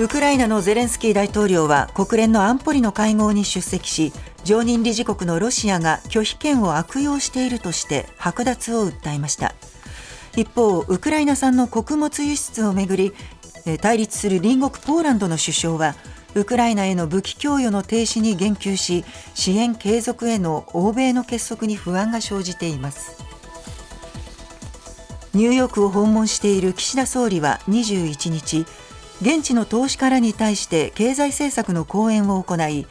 ウクライナのゼレンスキー大統領は国連の安保理の会合に出席し常任理事国のロシアが拒否権を悪用しているとして剥奪を訴えました。一方ウクライナ産の穀物輸出をめぐり対立する隣国ポーランドの首相はウクライナへの武器供与の停止に言及し支援継続への欧米の結束に不安が生じています。ニューヨークを訪問している岸田総理は21日現地の投資家らに対して経済政策の講演を行い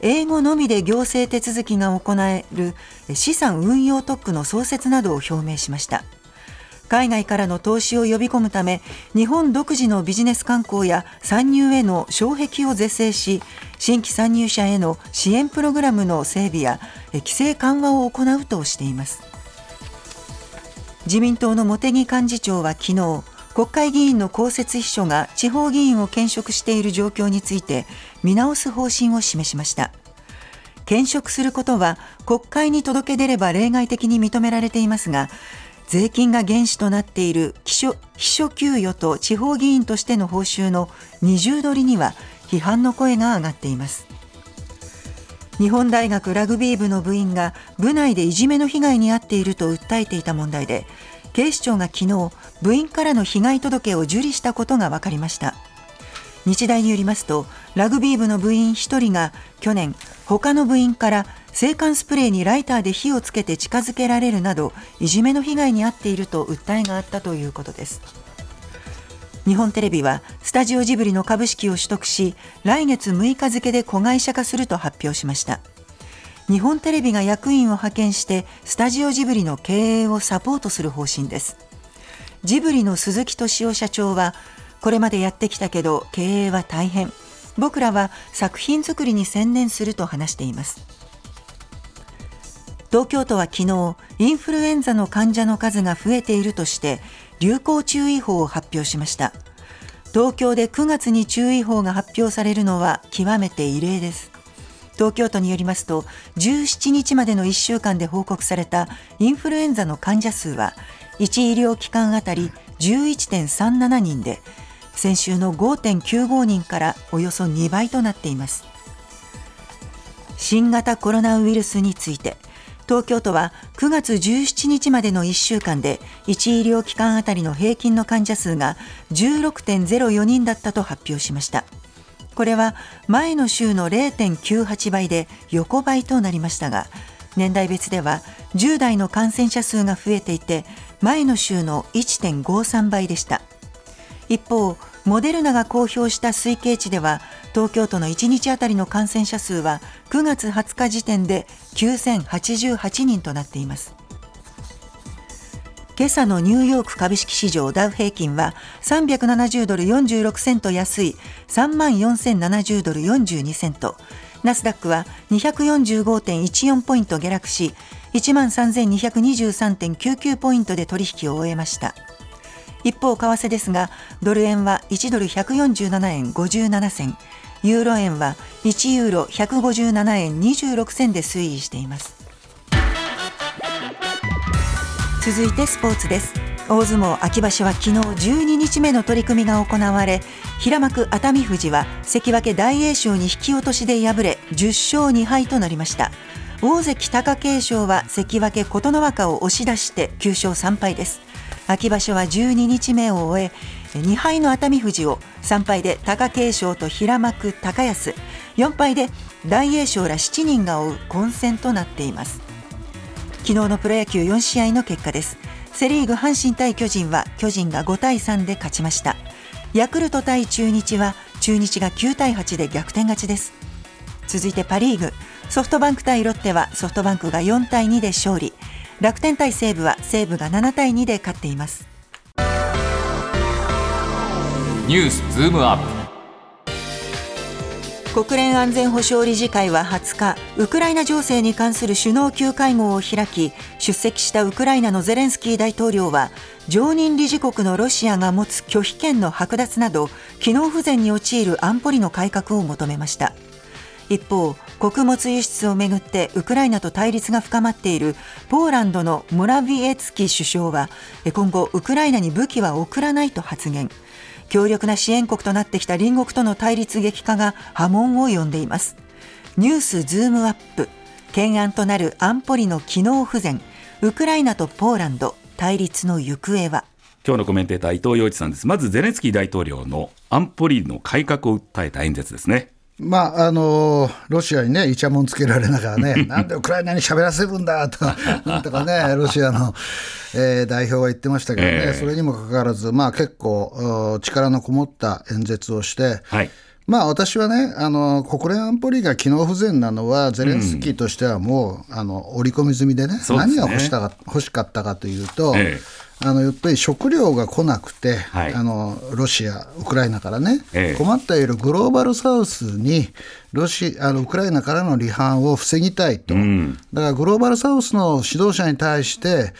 英語のみで行政手続きが行える資産運用特区の創設などを表明しました。海外からの投資を呼び込むため日本独自のビジネス観光や参入への障壁を是正し新規参入者への支援プログラムの整備や規制緩和を行うとしています。自民党の茂木幹事長は昨日国会議員の公設秘書が地方議員を兼職している状況について見直す方針を示しました。兼職することは国会に届け出れば例外的に認められていますが税金が原資となっている秘書秘書給与と地方議員としての報酬の二重取りには批判の声が上がっています。日本大学ラグビー部の部員が部内でいじめの被害に遭っていると訴えていた問題で警視庁が昨日部員からの被害届を受理したことが分かりました。日大によりますとラグビー部の部員1人が去年他の部員から制汗スプレーにライターで火をつけて近づけられるなどいじめの被害に遭っていると訴えがあったということです。日本テレビはスタジオジブリの株式を取得し来月6日付で子会社化すると発表しました。日本テレビが役員を派遣してスタジオジブリの経営をサポートする方針です。ジブリの鈴木敏夫社長はこれまでやってきたけど経営は大変。僕らは作品作りに専念すると話しています。東京都は昨日インフルエンザの患者の数が増えているとして流行注意報を発表しました。東京で9月に注意報が発表されるのは極めて異例です。東京都によりますと17日までの1週間で報告されたインフルエンザの患者数は1医療機関あたり11.37人で先週の5.95人からおよそ2倍となっています。新型コロナウイルスについて東京都は9月17日までの1週間で1医療機関あたりの平均の患者数が16.04人だったと発表しました。これは前の週の0.98倍で横ばいとなりましたが年代別では10代の感染者数が増えていて前の週の1.53倍でした。一方モデルナが公表した推計値では東京都の1日あたりの感染者数は9月20日時点で9088人となっています。今朝のニューヨーク株式市場ダウ平均は370ドル46セント安い3万4070ドル42セント。ナスダックは245.14ポイント下落し1万3223.99ポイントで取引を終えました。一方為替ですがドル円は1ドル147円57銭ユーロ円は1ユーロ157円26銭で推移しています。続いてスポーツです。大相撲秋場所は昨日12日目の取り組みが行われ平幕熱海富士は関脇大栄翔に引き落としで敗れ10勝2敗となりました。大関貴景勝は関脇琴ノ若を押し出して9勝3敗です。秋場所は12日目を終え2敗の熱海富士を3敗で貴景勝と平幕高安4敗で大栄翔ら7人が追う混戦となっています。昨日のプロ野球4試合の結果です。セ・リーグ阪神対巨人は巨人が5対3で勝ちました。ヤクルト対中日は中日が9対8で逆転勝ちです。続いてパ・リーグ。ソフトバンク対ロッテはソフトバンクが4対2で勝利。楽天対西武は西武が7対2で勝っています。ニュースズームアップ。国連安全保障理事会は20日ウクライナ情勢に関する首脳級会合を開き出席したウクライナのゼレンスキー大統領は常任理事国のロシアが持つ拒否権の剥奪など機能不全に陥る安保理の改革を求めました。一方穀物輸出をめぐってウクライナと対立が深まっているポーランドのモラビエツキ首相は今後ウクライナに武器は送らないと発言。強力な支援国となってきた隣国との対立激化が波紋を呼んでいます。ニュースズームアップ。懸案となる安保理の機能不全。ウクライナとポーランド対立の行方は？今日のコメンテーター伊藤洋一さんです。まずゼレンスキー大統領の安保理の改革を訴えた演説ですね。まああのロシアにね、イチャモンつけられながらね、なんでウクライナに喋らせるんだと なんとかね、ロシアの、えー、代表は言ってましたけどね、えー、それにもかかわらず、まあ、結構、力のこもった演説をして、はい。まあ私はね、あの国連安保理が機能不全なのは、ゼレンスキーとしてはもう、うん、あの織り込み済みでね、でね。何が欲したか欲しかったかというと、ええあのやっぱり食料が来なくて、はい、あのロシア、ウクライナからね、ええ、困ったいるグローバルサウスにロシあのウクライナからの離反を防ぎたいと、うん、だからグローバルサウスの指導者に対して、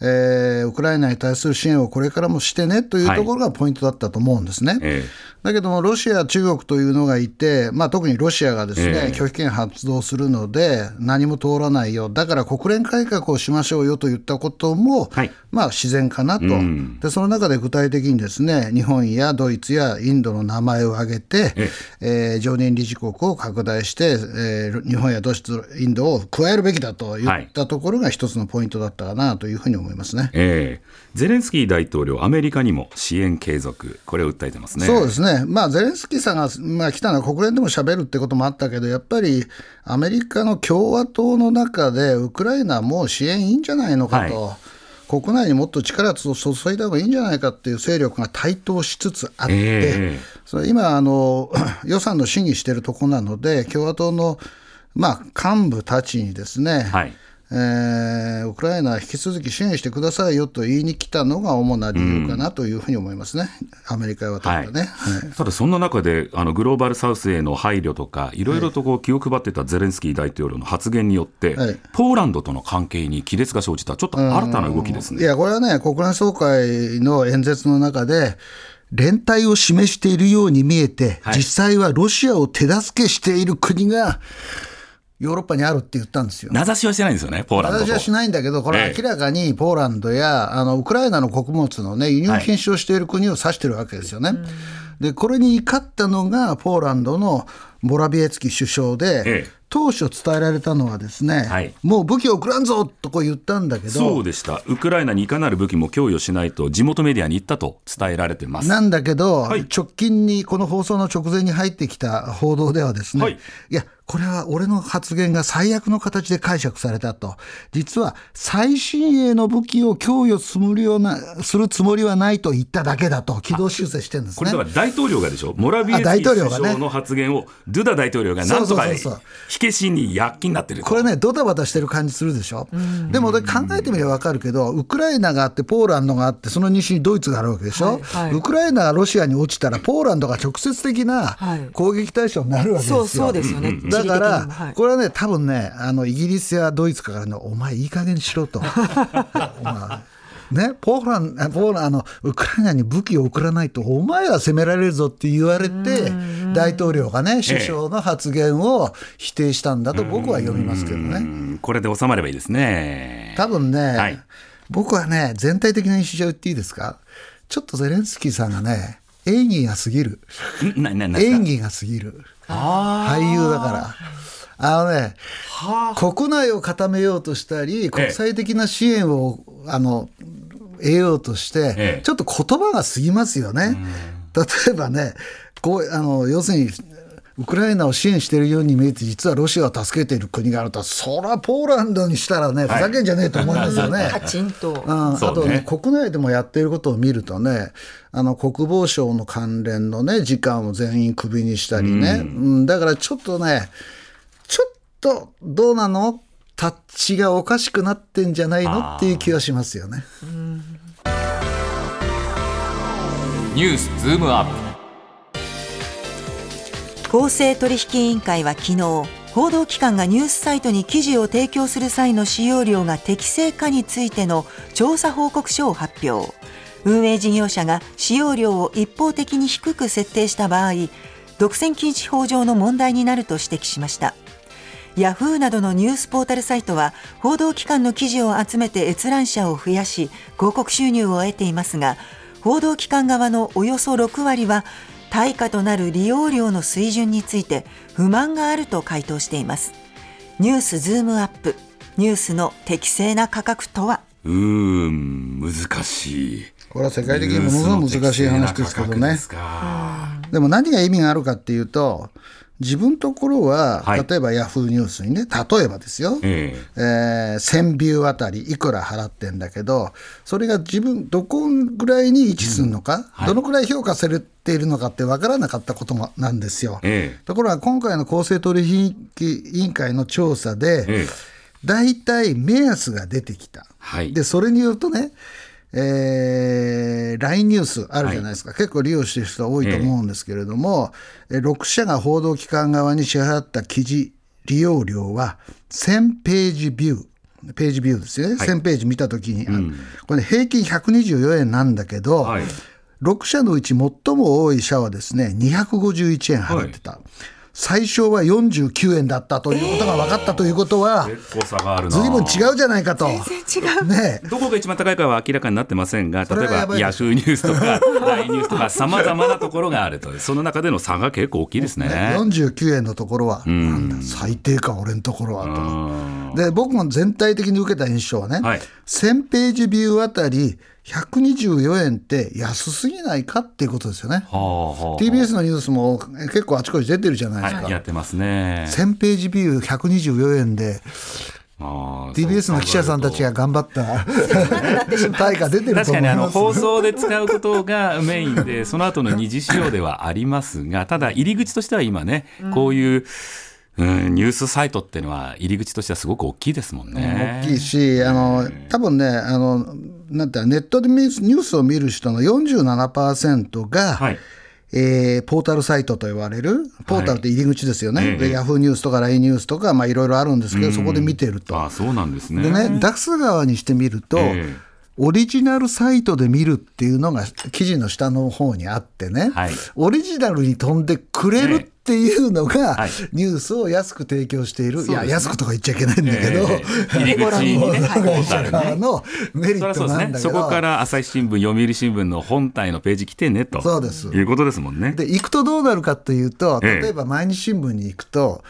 えー、ウクライナに対する支援をこれからもしてねというところがポイントだったと思うんですね。はいえだけども、ロシア、中国というのがいて、まあ、特にロシアがですね、え拒否権発動するので、何も通らないよ、だから国連改革をしましょうよと言ったことも、はい、まあ、自然かなと、うん、で、その中で具体的にですね、日本やドイツやインドの名前を挙げて、ええ。ー、常任理事国を拡大して、えー、日本やドイツ、インドを加えるべきだと言ったところが一つのポイントだったかなというふうに思いますね。えーゼレンスキー大統領、アメリカにも支援継続、これを訴えてますね。そうですね、まあ、ゼレンスキーさんが、まあ、来たのは国連でもしゃべるってこともあったけど、やっぱりアメリカの共和党の中で、ウクライナもう支援いいんじゃないのかと。はい。国内にもっと力を注いだ方がいいんじゃないかっていう勢力が台頭しつつあって、えー、それ今あの、予算の審議しているところなので、共和党の、まあ、幹部たちにですね、はいえー、ウクライナ引き続き支援してくださいよと言いに来たのが主な理由かなというふうに思いますね、うん、アメリカはただね、はい、ただそんな中であのグローバルサウスへの配慮とかいろいろとこう気を配ってたゼレンスキー大統領の発言によって、はい、ポーランドとの関係に亀裂が生じたちょっと新たな動きですね。いやこれはね国連総会の演説の中で連帯を示しているように見えて、はい、実際はロシアを手助けしている国がヨーロッパにあるって言ったんですよ。名指しはしてないんですよね、ポーランド。名指しはしないんだけど、これは明らかにポーランドや、あのウクライナの穀物の、ね、輸入禁止をしている国を指してるわけですよね。はい、で、これに怒ったのが、ポーランドのモラビエツキ首相で、ええ。当初伝えられたのはですね、はい、もう武器を送らんぞとこう言ったんだけどそうでした。ウクライナにいかなる武器も供与しないと地元メディアに言ったと伝えられてます。なんだけど、はい、直近にこの放送の直前に入ってきた報道ではですね、はい、いやこれは俺の発言が最悪の形で解釈されたと。実は最新鋭の武器を供与するようなするつもりはないと言っただけだと、軌道修正してるんですね。これだから大統領がでしょ、モラビエツキ首相の発言を、ドゥダ大統領がなんとか火消しに躍起になってるこれね、ドタバタしてる感じするでしょ？でも考えてみれば分かるけど、ウクライナがあって、ポーランドがあって、その西にドイツがあるわけでしょ？はいはい、ウクライナがロシアに落ちたら、ポーランドが直接的な攻撃対象になるわけですよ。そうですよね。だから、はい、これはね、多分ね、あのイギリスやドイツからの、お前、いい加減にしろと。ね、ポーランポーランあのウクライナに武器を送らないとお前は攻められるぞって言われて大統領がね首相の発言を否定したんだと僕は読みますけどね。これで収まればいいですね。多分ね、はい、僕はね全体的な印象言っていいですか？ちょっとゼレンスキーさんがね演技が過ぎる。演技が過ぎる俳優だから。あのね、はあ、国内を固めようとしたり、国際的な支援を、あの得ようとして、ええ、ちょっと言葉が過ぎますよね。例えばね、こうあの要するにウクライナを支援しているように見えて、実はロシアを助けている国があると、そらポーランドにしたらね、ふざけんじゃねえと思いますよね。カチンと、うん、あとね、国内でもやっていることを見るとね、あの国防省の関連のね、時間を全員クビにしたりね、うん、だからちょっとね、ちょっとどうなの？タッチがおかしくなってんじゃないの？っていう気はしますよね。ニュースズームアップ公正取引委員会は昨日報道機関がニュースサイトに記事を提供する際の使用量が適正かについての調査報告書を発表。運営事業者が使用量を一方的に低く設定した場合独占禁止法上の問題になると指摘しました。ヤフーなどのニュースポータルサイトは報道機関の記事を集めて閲覧者を増やし広告収入を得ていますが報道機関側のおよそ6割は対価となる利用料の水準について不満があると回答しています。ニュースズームアップ。ニュースの適正な価格とは？うーん難しい。これは世界的にものすごい難しい話ですけどね。でも何が意味があるかっていうと自分のところは、はい、例えばヤフーニュースにね、例えばですよ、えー、えー、1000ビューあたりいくら払ってんだけど、それが自分、どこぐらいに位置するのか、うん。はい、どのくらい評価されているのかって分からなかったことなんですよ。えー、ところが今回の公正取引委員会の調査で、えー、大体目安が出てきた。はい、でそれによるとねえー、LINE ニュースあるじゃないですか、はい、結構利用してる人多いと思うんですけれども、えー、6社が報道機関側に支払った記事利用料は1000ページビュー。ページビューですよね、はい、1000ページ見たときに、うん、これ、ね、平均124円なんだけど、はい、6社のうち最も多い社はですね251円払ってた。はい最小は49円だったということが分かったということは、結構差があるずいぶん違うじゃないかと。全然違う。ね、どこが一番高いかは明らかになってませんが、例えばヤフーニュースとか、LINE ニュースとか、さまざまなところがあると、その中での差が結構大きいですね。ね49円のところは、最低か、俺のところはと。で、僕も全体的に受けた印象はね、はい、1000ページビューあたり、124円って安すぎないかっていうことですよね。はあはあ、TBS のニュースも結構あちこち出てるじゃないですか。はい、やってますね。1000ページビュー124円で。TBS の記者さんたちが頑張った対価出てる確かにあの放送で使うことがメインで、その後の二次使用ではありますが、ただ、入り口としては今ね、こういう、うん、ニュースサイトっていうのは、入り口としてはすごく大きいですもんね。大きいし、あの多分ねあのなんてネットでニュースを見る人の47%が、はい。えー、ポータルサイトと言われる、ポータルって入り口ですよね、はい、ヤフーニュースとか LINE ニュースとか、いろいろあるんですけど、そこで見てると。あそうなんですね。でね、出す側にしてみると、えーオリジナルサイトで見るっていうのが記事の下の方にあってね、はい、オリジナルに飛んでくれるっていうのが、はい、ニュースを安く提供している、いや、安くとか言っちゃいけないんだけど、入り口にね、のメリットなんだけどそこから朝日新聞、読売新聞の本体のページ来てねと。そうです。いうことですもんね。で、行くとどうなるかというと、例えば毎日新聞に行くと、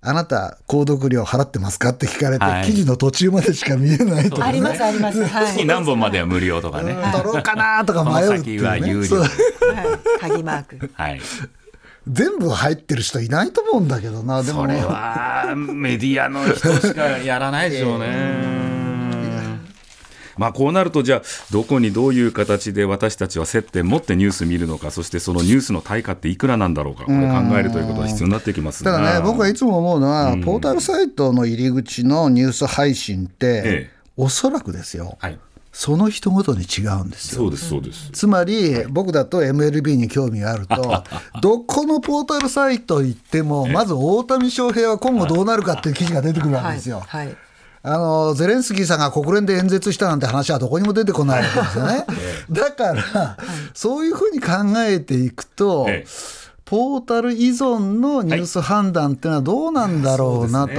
あなた、購読料払ってますかって聞かれて、はい、記事の途中までしか見えないとか、ね、あります、あります。はい、何本までは無料とかね。取ろうかなとか迷うっていう、ね、は有料。はい、鍵マーク。はい。全部入ってる人いないと思うんだけどな、でも。それはメディアの人しかやらないでしょうね。まあ、こうなると、じゃあ、どこにどういう形で私たちは接点持ってニュース見るのか、そしてそのニュースの対価っていくらなんだろうか、これ考えるということが必要になってきますただね、僕はいつも思うのは、ポータルサイトの入り口のニュース配信って、ええ、おそらくですよ。はいその人ごとに違うんですよ。そうです、そうです。つまり、はい、僕だと MLB に興味があると、どこのポータルサイト行っても、まず大谷翔平は今後どうなるかっていう記事が出てくるわけですよ。はい、はいあのゼレンスキーさんが国連で演説したなんて話はどこにも出てこないわけですよね。だから、そういうふうに考えていくと、ポータル依存のニュース判断っていうのはどうなんだろうなと。い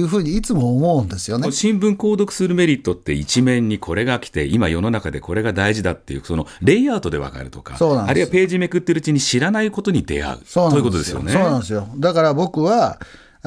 うふうにいつも思うんですよね。新聞購読するメリットって一面にこれが来て今世の中でこれが大事だっていうそのレイアウトで分かるとかあるいはページめくってるうちに知らないことに出会う。そういうことですよね。そうなんですよ。だから僕は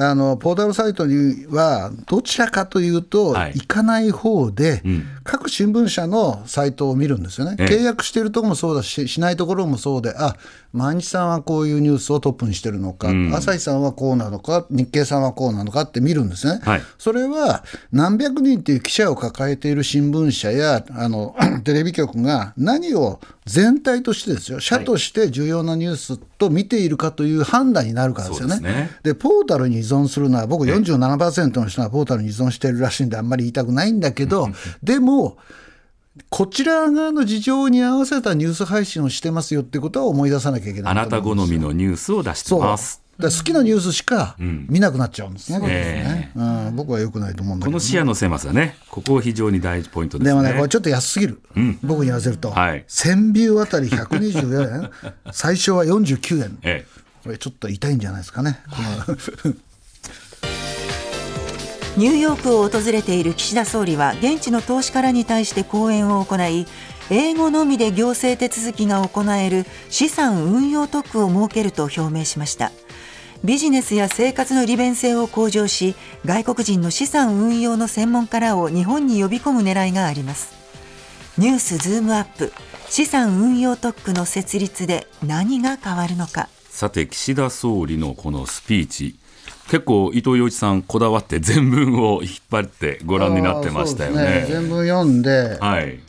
あのポータルサイトにはどちらかというと、行かない方で、うん、各新聞社のサイトを見るんですよね、契約しているところもそうだし、しないところもそうで、あ毎日さんはこういうニュースをトップにしてるのか、うん、朝日さんはこうなのか、日経さんはこうなのかって見るんですね、はい、それは何百人っていう記者を抱えている新聞社やあの テレビ局が何を全体としてですよ、社として重要なニュースと見ているかという判断になるからですよね。ね。でポータルに依存するのは、僕、47%の人がポータルに依存しているらしいんで、あんまり言いたくないんだけど、でも、こちら側の事情に合わせたニュース配信をしてますよってことは思い出さなきゃいけない。あなた好みのニュースを出してます。好きなニュースしか見なくなっちゃうんですね、うんえー、うん、僕はよくないと思うんだけど、ね、この視野の狭さね、ここ非常に大事ポイントです、ね、でもね、これちょっと安すぎる、うん、僕に言わせると、はい、1000ビューあたり124円、最初は49円、ええ、これちょっと痛いんじゃないですかね。このニューヨークを訪れている岸田総理は現地の投資家らに対して講演を行い英語のみで行政手続きが行える資産運用特区を設けると表明しました。ビジネスや生活の利便性を向上し外国人の資産運用の専門家らを日本に呼び込む狙いがあります。ニュースズームアップ。資産運用特区の設立で何が変わるのか。さて岸田総理のこのスピーチ結構伊藤洋一さんこだわって全文を引っ張ってご覧になってましたよね。全文読んで、はい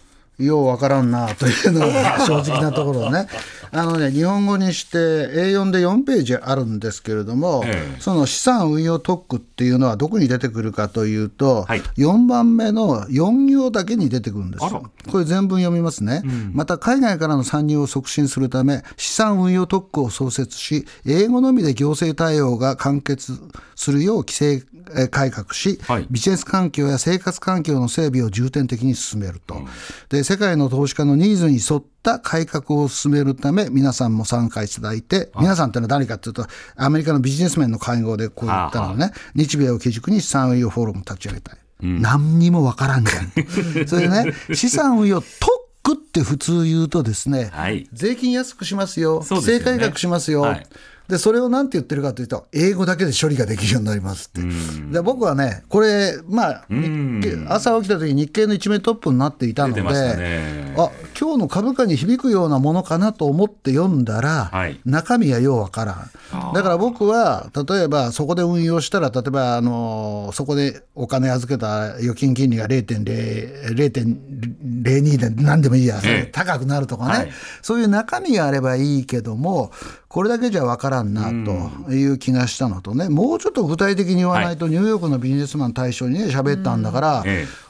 ようわからんなというのが 正直なところね。あのね、日本語にして A4 で4ページあるんですけれども、ええ、その資産運用特区っていうのはどこに出てくるかというと、はい、4番目の4行だけに出てくるんですよ。これ全文読みますね、うん、また海外からの参入を促進するため、資産運用特区を創設し、英語のみで行政対応が完結するよう規制改革し、はい、ビジネス環境や生活環境の整備を重点的に進めると。うん、で世界の投資家のニーズに沿った改革を進めるため、皆さんも参加いただいて、皆さんってのは誰かというと、アメリカのビジネス面の会合でこう言ったのね、日米を基軸に資産運用フォーラムを立ち上げたい。うん、何にもわからんじゃん。それでね、資産運用特区って普通言うとですね、はい、税金安くしますよ、規制改革しますよ、はいで、それをなんて言ってるかというと、英語だけで処理ができるようになりますって。で僕はね、これ、まあ、朝起きた時日経の一面トップになっていたので、ね、あ今日の株価に響くようなものかなと思って読んだら、はい、中身はようわからん。だから僕は、例えばそこで運用したら、例えば、あのそこでお金預けた預金金利が0.02で何でもいいや、高くなるとかね、はい、そういう中身があればいいけども、これだけじゃ分からんなという気がしたのとね、もうちょっと具体的に言わないと、ニューヨークのビジネスマン対象にね、喋ったんだから、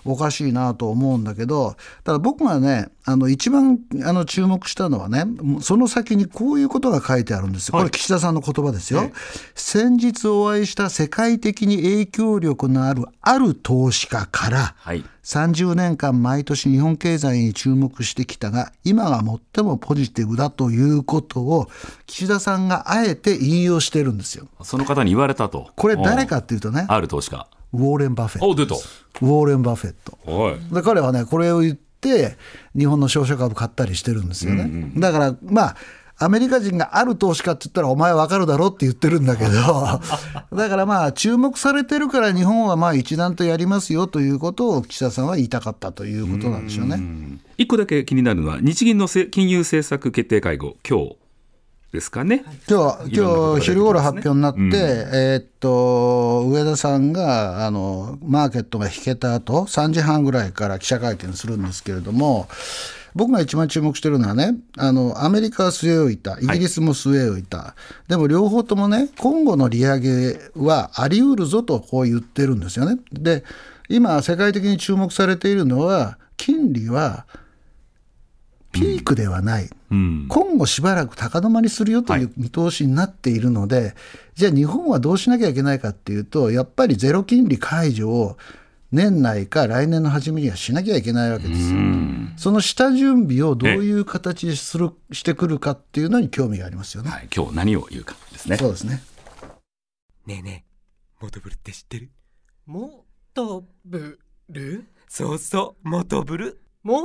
おかしいなと思うんだけど、ただ僕がね、あの一番あの注目したのはね、その先にこういうことが書いてあるんですよ、これ、岸田さんの言葉ですよ、先日お会いした世界的に影響力のあるある投資家から、はい、30年間毎年日本経済に注目してきたが、今が最もポジティブだということを、岸田さんがあえて引用してるんですよ。その方に言われたと。これ、誰かっていうとね、ある投資家。ウォーレン・バフェット。ウォーレン・バフェット。で彼はね、これを言って、日本の商社株買ったりしてるんですよね。うんうん、だから、まあ、アメリカ人がある投資家って言ったらお前わかるだろって言ってるんだけど だからまあ注目されてるから日本はまあ一段とやりますよということを岸田さんは言いたかったということなんでしょうね。一個だけ気になるのは日銀の金融政策決定会合今日ですかね。今日、今日昼頃発表になって、うん、えー、っと、上田さんが、あの、マーケットが引けた後、3時半ぐらいから記者会見するんですけれども、僕が一番注目してるのはね、あの、アメリカは据え置いた、イギリスも据え置いた。はい、でも両方ともね、今後の利上げはあり得るぞとこう言ってるんですよね。で、今世界的に注目されているのは、金利はピークではない。うん、今後しばらく高止まりするよという見通しになっているので、はい、じゃあ日本はどうしなきゃいけないかっていうと、やっぱりゼロ金利解除を年内か来年の初めにはしなきゃいけないわけですよ。その下準備をどういう形でするしてくるかっていうのに興味がありますよね。はい、今日何を言うかですね。そうですね。ねえねえ、モトブルって知ってる？モトブル？そうそう、モトブル。モ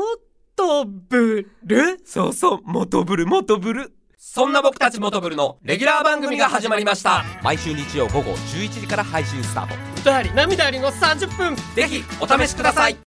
トブル？そうそう、モトブル、モトブル。そんな僕たちモトブルのレギュラー番組が始まりました。毎週日曜午後11時から配信スタート。歌あり涙ありの30分。ぜひお試しください